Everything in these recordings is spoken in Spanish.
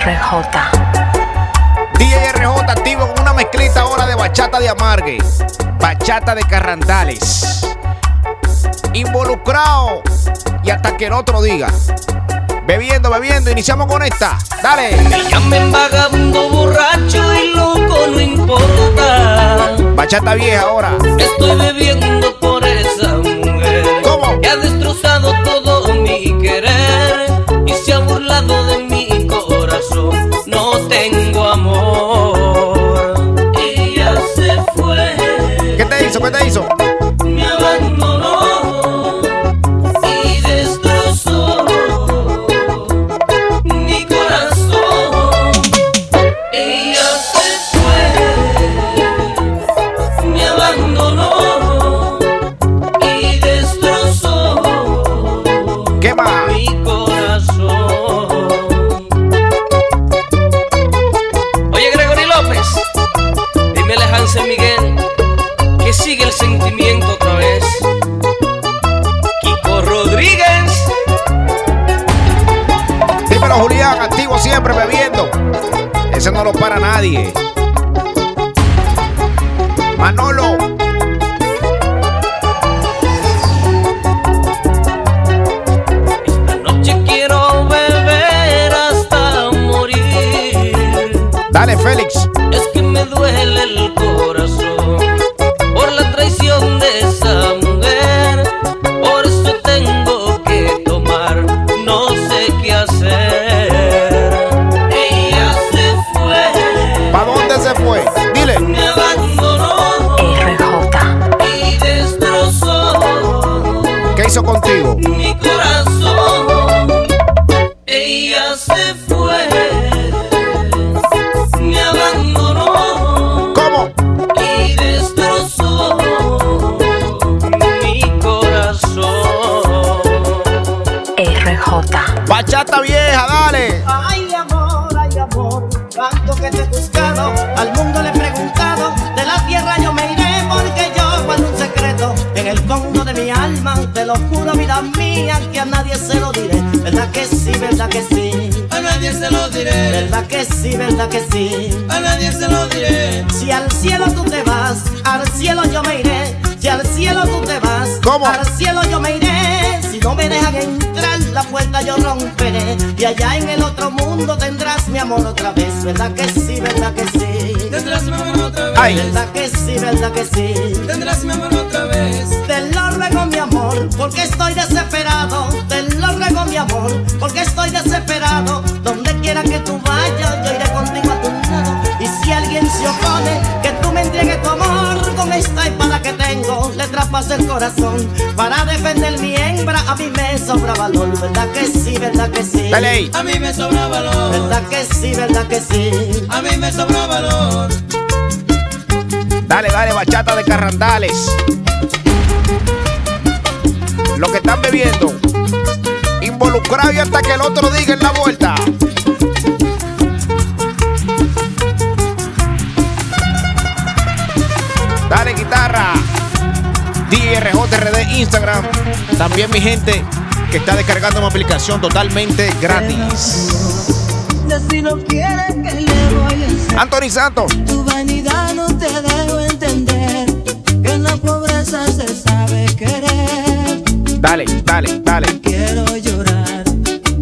RJ. DJ RJ activo con una mezclita ahora de bachata de amargue, bachata de carrandales. Involucrado y hasta que el otro diga. Bebiendo, bebiendo, iniciamos con esta. Dale. Me llamen vagabundo, borracho y loco, no importa. Bachata vieja ahora. Estoy bebiendo por esa mujer. ¿Cómo? Que ha destrozado todo mi querer y se ha burlado de mi se fue, me abandonó. ¿Cómo? y destrozó mi corazón. RJ. Bachata vieja, dale. Ay amor, ay amor, tanto que te he buscado, al mundo le he preguntado, de la tierra yo me iré porque yo guardo un secreto en el fondo de mi alma, te lo juro vida mía que a nadie se lo diré, verdad que sí, verdad que sí, nadie se lo diré, verdad que sí, verdad que sí. a nadie se lo diré. Si al cielo tú te vas, al cielo yo me iré. Si al cielo tú te vas, ¿Cómo? al cielo yo me iré. Si no me dejan entrar, la puerta yo romperé. Y allá en el otro mundo tendrás mi amor otra vez. ¿Verdad que sí, verdad que sí? Tendrás mi amor otra vez. Ay. ¿Verdad que sí, verdad que sí? Tendrás mi amor otra vez. Te lo ruego mi amor, porque estoy desesperado. Te lo ruego mi amor, porque estoy desesperado. Quiera que tú vayas, yo iré contigo a tu lado. Y si alguien se opone, que tú me entregues tu amor. Con esta espada que tengo, le traspasé el corazón. Para defender mi hembra, a mí me sobra valor. ¿Verdad que sí, verdad que sí? Dale ahí. A mí me sobra valor. ¿Verdad que sí, verdad que sí? A mí me sobra valor. Dale, dale, bachata de carrandales. Lo que están bebiendo. Involucrado y hasta que el otro diga en la vuelta. Instagram. También mi gente que está descargando mi aplicación totalmente gratis. Anthony Santos. Tu vanidad no te dejo entender Que en la pobreza se sabe querer Dale, dale, dale. Quiero llorar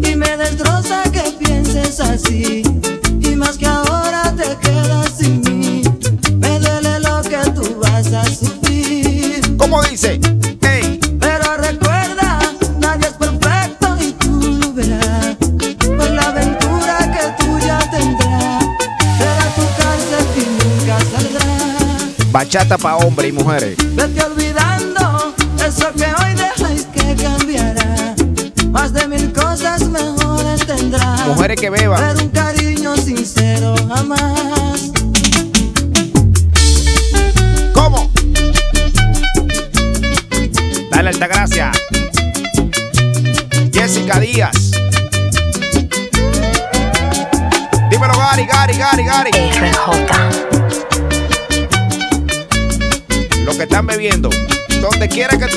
Y me destroza que pienses así Y más que ahora te quedas sin mí Me duele lo que tú vas a sufrir ¿Cómo dice? Bachata para hombres y mujeres. Vete olvidando eso que hoy dejáis que cambiará. Más de mil cosas mejores tendrás. Mujeres que beban.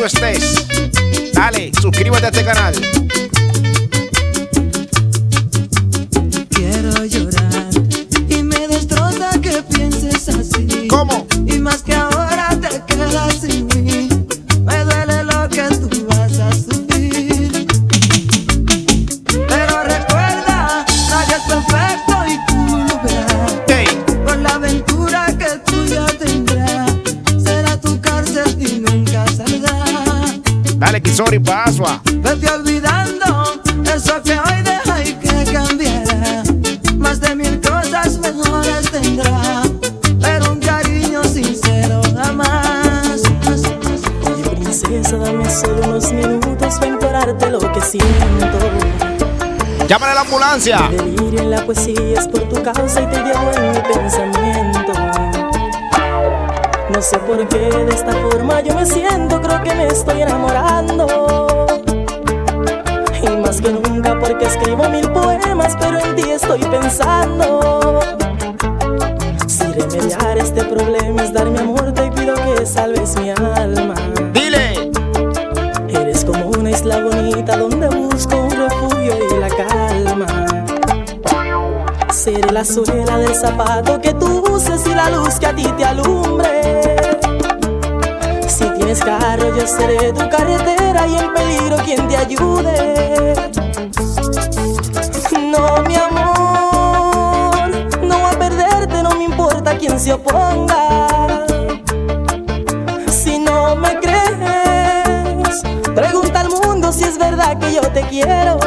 Tú estés. Dale, suscríbete a este canal. Kisori, pasua. Vete olvidando eso que hoy deja y que cambiará. Más de mil cosas mejores tendrá, pero un cariño sincero jamás. Oye, princesa, dame solo unos minutos para implorarte lo que siento. Llámale a la ambulancia. Delirio en la poesía es por tu causa y te llevo en mi pensamiento. No sé por qué de esta forma yo me siento, creo que me estoy enamorando. Y más que nunca porque escribo mil poemas, pero en ti estoy pensando. Si remediar este problema es dar mi amor, te pido que salves mi alma. Dile. Eres como una isla bonita donde busco un refugio y la calma. Seré la suela del zapato que tú uses y la luz que a ti te alumbre. Tienes yo seré tu carretera y en peligro quien te ayude. No, mi amor, no voy a perderte, no me importa quién se oponga. Si no me crees, pregunta al mundo si es verdad que yo te quiero.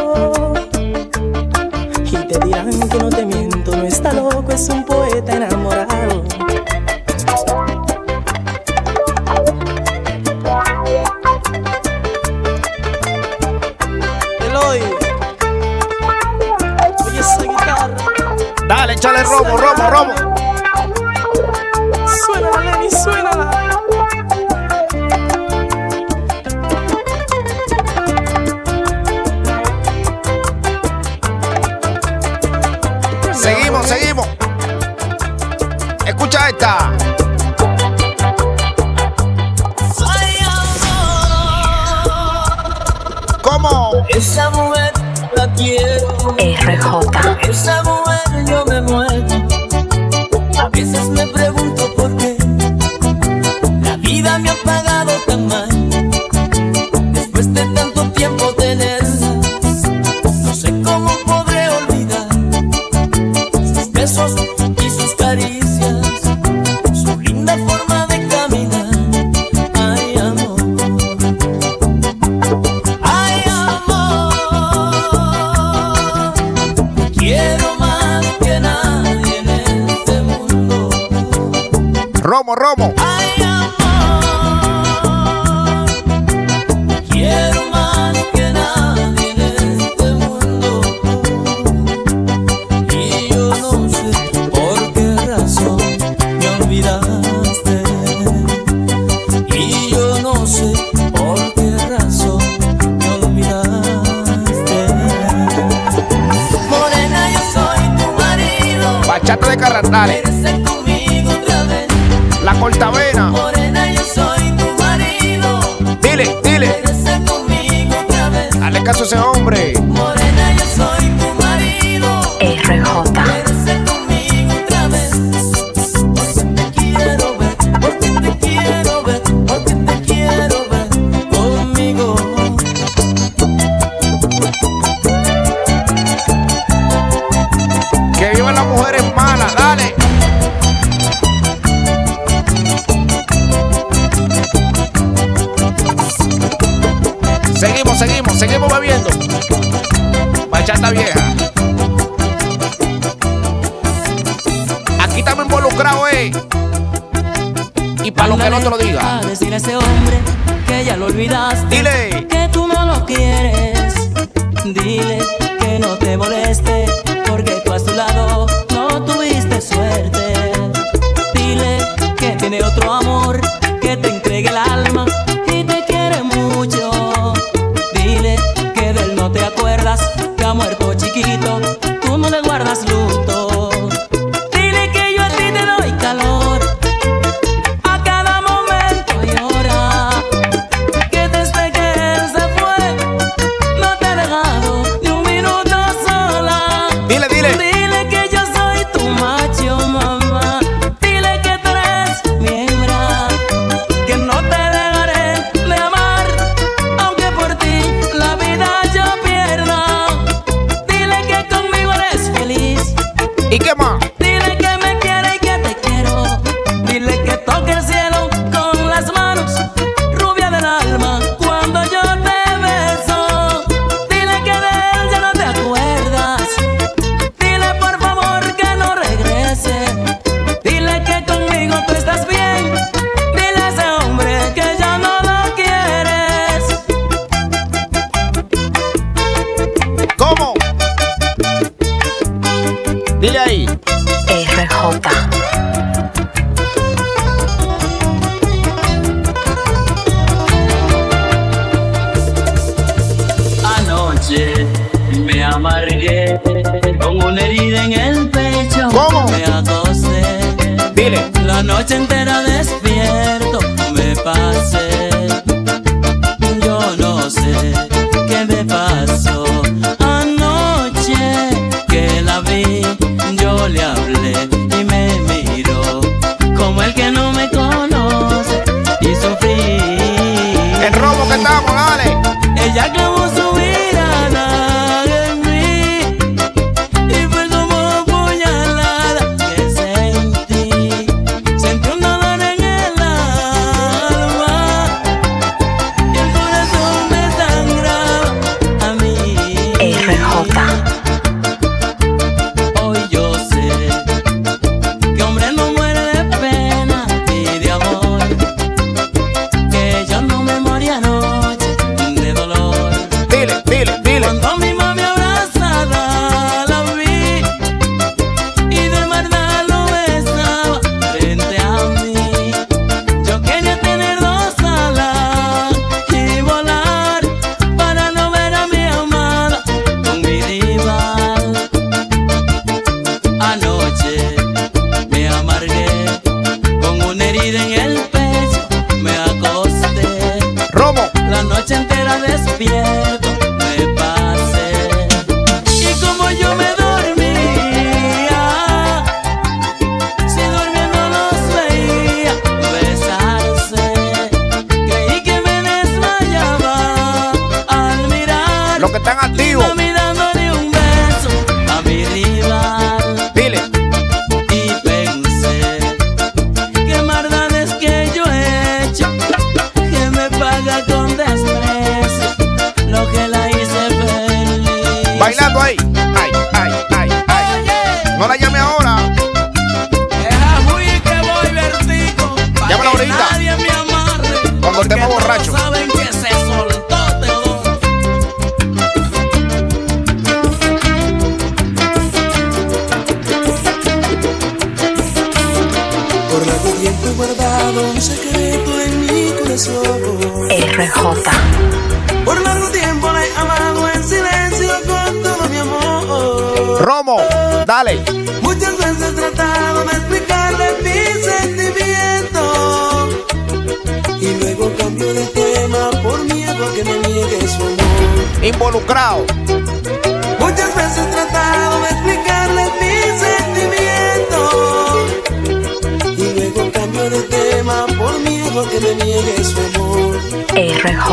Y te dirán que no te miento, no está loco, es un poeta enamorado. Eloy, oye esa guitarra. Dale, échale romo, romo, romo. Suénala, Lenny, suénala. Quiero, Romo, una herida en el pecho. ¿Cómo? Me acosté. Dile. La noche entera despierto Muchas veces he tratado de explicarle mis sentimientos. Y luego cambio de tema por miedo a que me niegue su amor. RJ.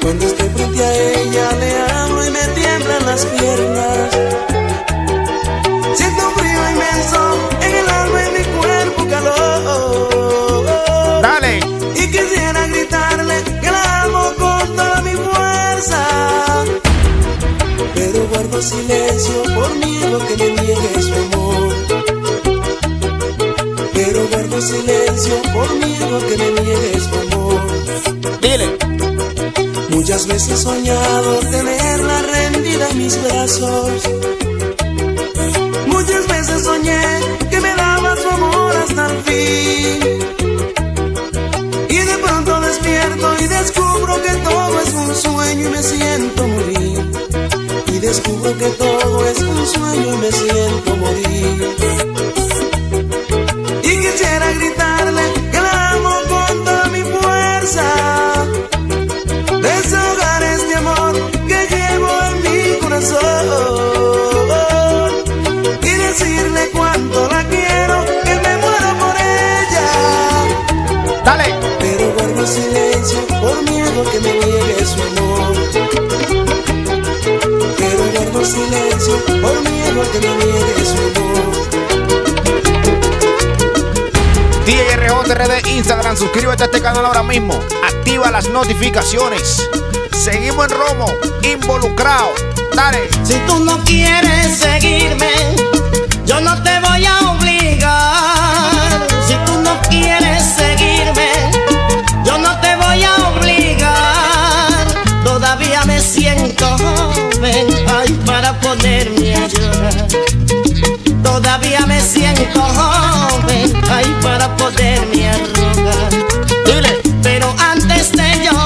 Cuando estoy frente a ella le hablo y me tiemblan las piernas. Guardo silencio por miedo que me niegue su amor. Pero guardo silencio por miedo que me niegue su amor. Dile. Muchas veces he soñado tenerla rendida en mis brazos. Descubro que todo es un sueño y me siento morir. Y quisiera gritarle que la amo con toda mi fuerza desahogar este amor que llevo en mi corazón y decirle cuánto la quiero, que me muero por ella. Dale. Pero guardo silencio por miedo que me niegue su amor. Silencio por miedo que me niegue su amor. Instagram. Suscríbete a este canal ahora mismo. Activa las notificaciones. Seguimos en Romo. Involucrado. Dale. Si tú no quieres seguirme, yo no te voy a obligar. Si tú no quieres seguirme, ponerme a. Todavía me siento joven, ay, para poderme arrogar. Pero antes de yo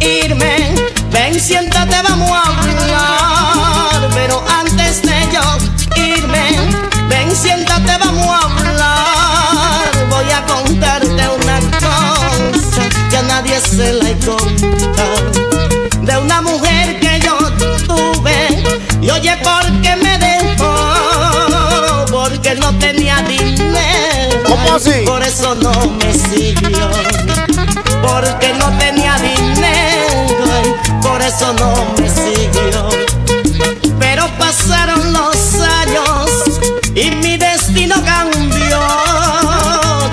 irme, ven, siéntate, vamos a hablar. Pero antes de yo irme, ven, siéntate, vamos a hablar. Voy a contarte una cosa que a nadie se la he contado. Por eso no me siguió porque no tenía dinero, por eso no me siguió. Pero pasaron los años y mi destino cambió.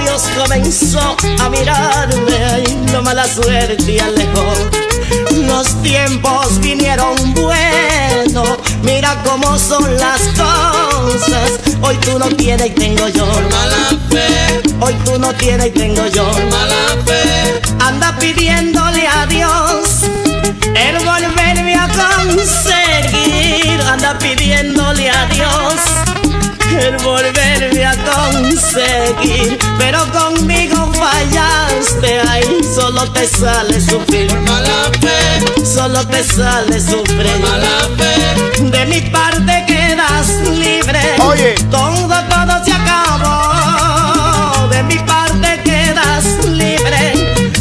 Dios comenzó a mirarme, ay, no mala suerte y alejó. Los tiempos vinieron buenos, mira cómo son las cosas. Hoy tú no tienes y tengo yo. Mala fe, Hoy tú no tienes y tengo yo. mala fe. Anda pidiéndole a Dios el volverme a conseguir. Pero conmigo fallaste, ahí solo te sale sufrir. Mala fe, Solo te sale sufrir. mala fe. De mi parte quedas libre. Oye. Todo, todo se acabó. De mi parte quedas libre.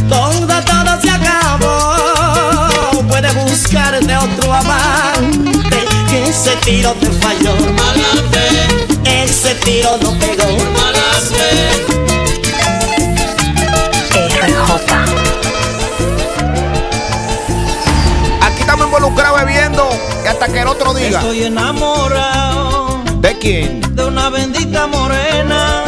Todo, todo se acabó. Puedes buscarte otro amante. Que ese tiro te falló. Mala fe, Ese tiro no pegó. mala. Aquí estamos involucrados bebiendo y hasta que el otro diga. Estoy enamorado ¿De quién? de una bendita morena.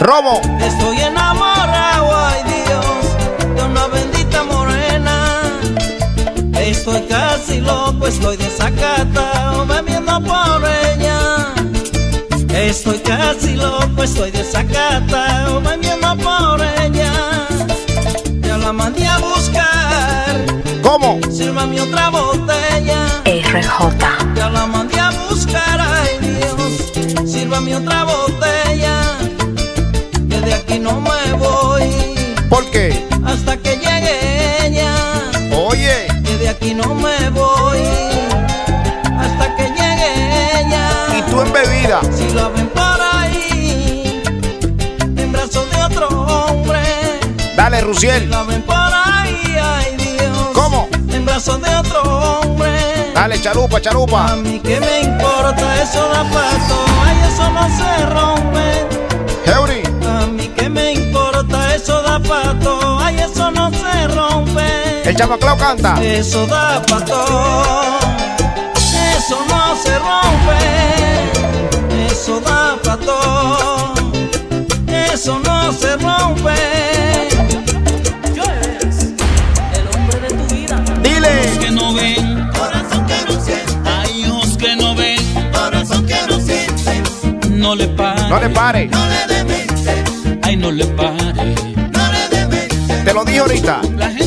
Romo. Estoy enamorado, ay Dios, de una bendita morena. Estoy casi loco, estoy desacatado, bebiendo por ella. Estoy casi loco, estoy desacatado, bebiendo por ella. Ya la mandé a buscar, ¿Cómo? sírvame otra botella. RJ. Ya la mandé a buscar, ay Dios, sírvame otra botella. Que de aquí no me voy ¿Por qué? Dale, Si Rusiel. ¿Cómo? En brazos de otro hombre. Dale, chalupa, A chalupa. mí que me importa eso da pato, ay eso no se rompe. Heuri. A mí que me importa eso da pato, ay eso no se rompe. El chamaclao canta. Eso da pato, eso no se rompe. Eso da pato, eso no se rompe. Dile. que no ven, corazón que no siente, hay ojos que no ven, corazón que no siente, no le pare, No le pare. no le demente, ay no le pare, no le demente. Te lo dije ahorita. La gente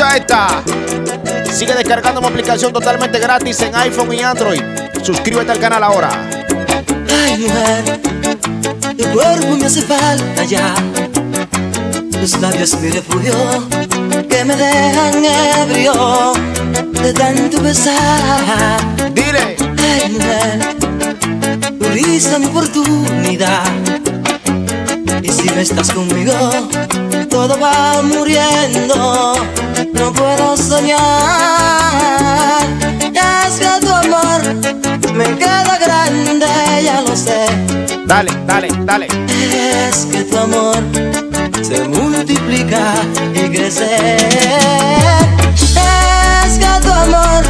Escucha esta. Sigue descargando mi aplicación totalmente gratis en iPhone y Android. Suscríbete al canal ahora. Ay, mujer, tu cuerpo me hace falta ya. Tus labios mi refugio, que me dejan ebrio de tanto besar. Dile. Ay, mujer, tu risa mi oportunidad. Y si no estás conmigo, todo va muriendo, no puedo soñar. Es que tu amor me queda grande, ya lo sé. Dale, dale, dale. Es que tu amor se multiplica y crece. Es que tu amor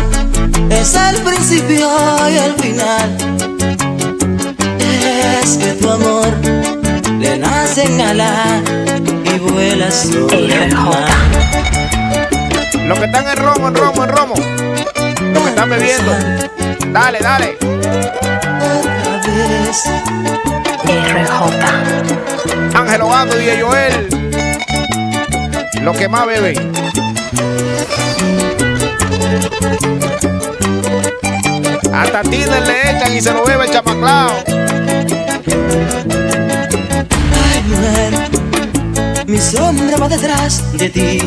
es el principio y el final. Es que tu amor le nace en alas los que están en romo, en romo, en romo. Los que están bebiendo. Dale, dale. RJ. Ángelo Gando y Joel. Los que más beben. Hasta Tinder le echan y se lo bebe el chamaclao. Mi sombra va detrás de ti.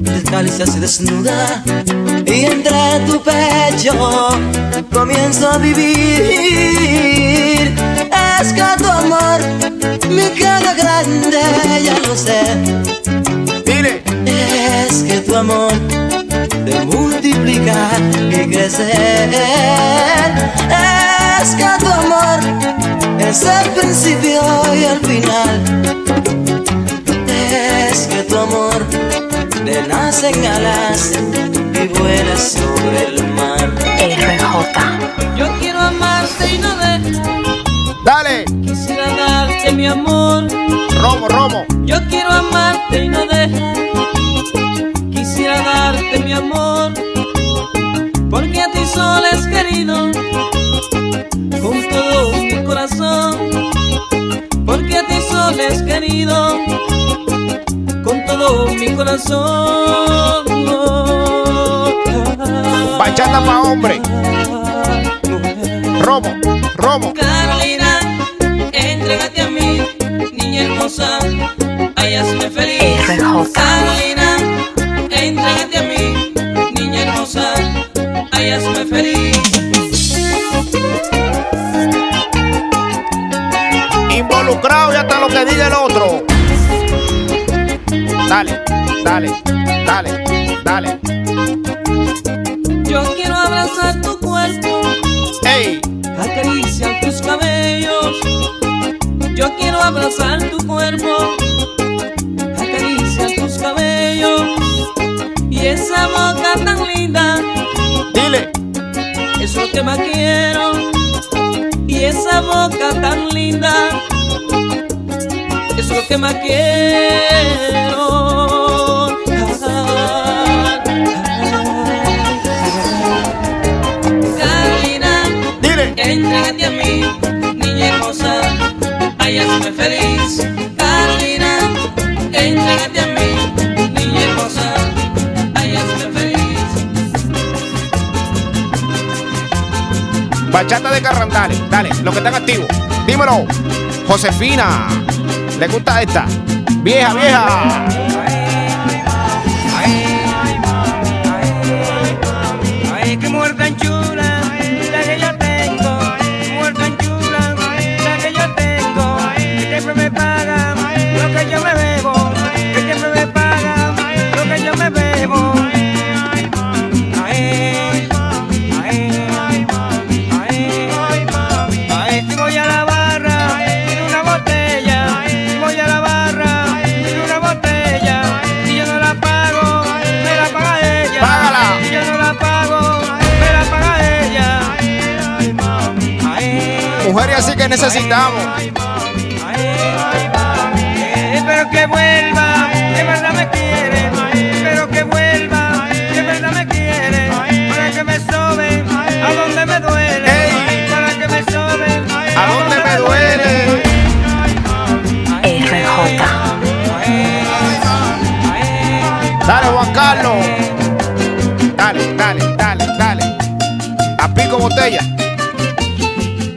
Descalza se desnuda y entre tu pecho comienzo a vivir. Es que tu amor me queda grande, ya lo sé. Dile. Es que tu amor de multiplicar y crecer. Es que tu amor es el principio y el final. Es que tu amor le nacen alas y vuela sobre el mar. RJ. Yo quiero amarte y no dejar. Dale. Quisiera darte mi amor. Romo, romo. Yo quiero amarte y no dejar. Darte mi amor. Porque a ti solo es querido. Con todo mi corazón. Porque a ti solo es querido. Con todo mi corazón. Bachata pa' hombre. Romo, romo. Feliz. Involucrado y hasta lo que diga el otro. Dale, dale, dale, dale. Yo quiero abrazar tu cuerpo, Ey, acariciar tus cabellos. Yo quiero abrazar tu cuerpo, acariciar tus cabellos. Y esa boca tan linda. dile. Es lo que más quiero. Y esa boca tan linda es lo que más quiero. Carolina, Dile. entrégate a mí, niña hermosa, ay, hazme feliz. Bachata de Carrandale, dale, los que están activos. Dímelo. Josefina. ¿Le gusta esta? Vieja, vieja. Mujeres así que necesitamos. Espero que vuelva, que verdad me quiere. Espero que vuelva, que verdad me quiere. Para que me sobe a donde me duele. Ey. Para que me sobe ¿A dónde me duele? RJ. Dale, Juan Carlos. Dale, dale, dale, dale. A pico botella.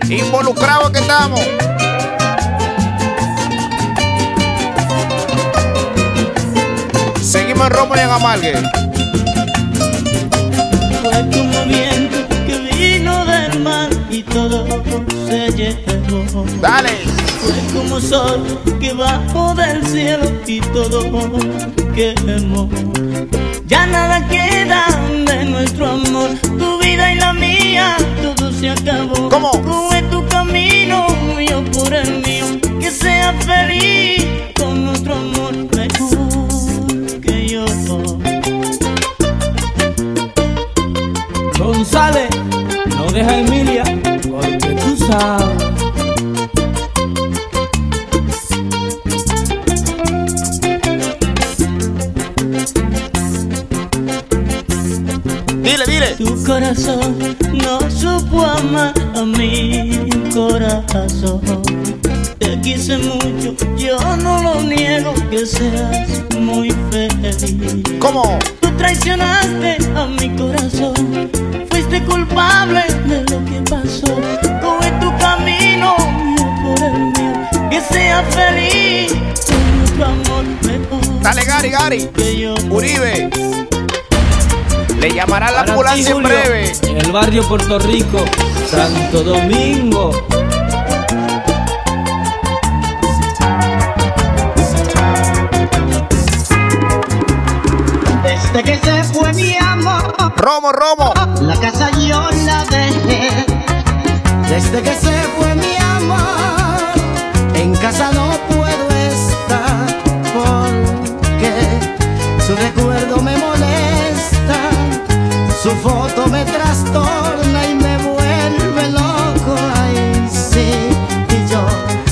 Involucrados que estamos. Seguimos en Roma y en Amalgue. Fue como viento que vino del mar y todo se llevó. Dale. Fue como sol que bajó del cielo y todo quemó. Le llamará la ambulancia en breve. En el barrio Puerto Rico, Santo Domingo. Desde que se fue mi amor, Romo, Romo. la casa yo la dejé. Desde que se fue mi amor, en casa no me trastorna y me vuelve loco. Ay, sí, y yo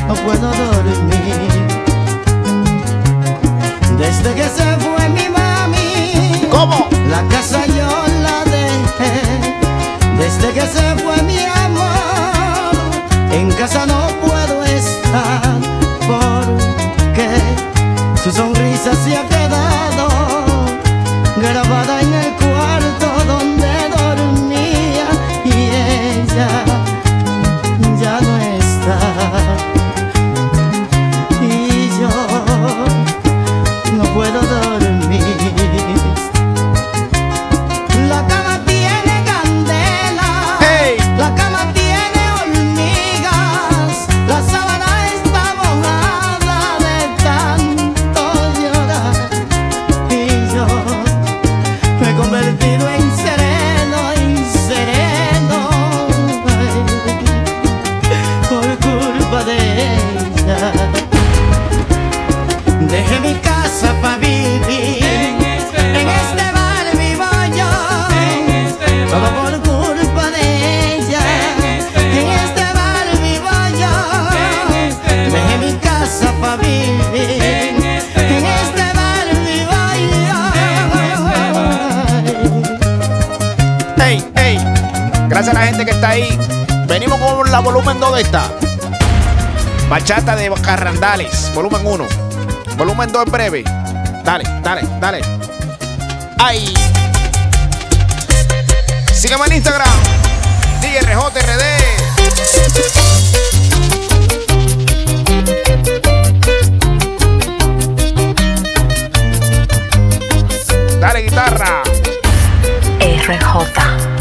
no puedo dormir. Desde que se fue mi mami, ¿Cómo? la casa yo la dejé. Desde que se fue mi amor, en casa no puedo estar porque su sonrisa se ha quedado grabada Gracias a la gente que está ahí. Venimos con la volumen 2 de esta. Bachata de Carrandales, volumen 1. Volumen 2 en breve. Dale, dale, dale. Ay. Sígueme en Instagram. DRJRD. Dale, guitarra. RJ.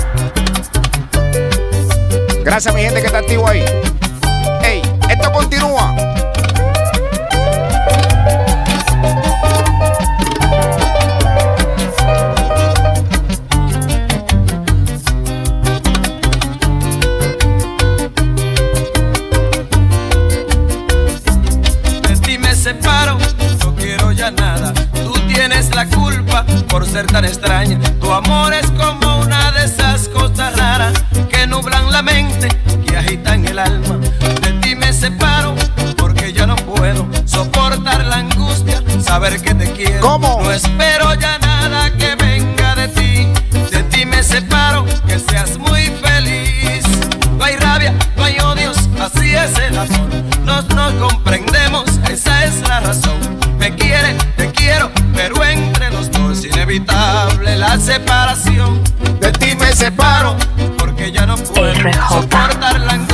Gracias a mi gente que está activo ahí. Ey, esto continúa. me no quiero ya nada. Tú tienes la culpa por ser tan extraña. Tu amor es como una de esas cosas raras nublan la mente y agitan el alma. De ti me separo porque ya no puedo soportar la angustia, saber que te quiero. ¿Cómo? No espero ya nada que venga de ti. De ti me separo, que seas muy feliz. No hay rabia, no hay odios, así es el amor. Nos, nos comprendemos, esa es la razón. Me quieren, te quiero, pero entre los dos es inevitable la separación. De ti me separo, porque ya no puedo soportar la angustia,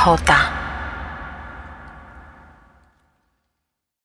de Carrandales.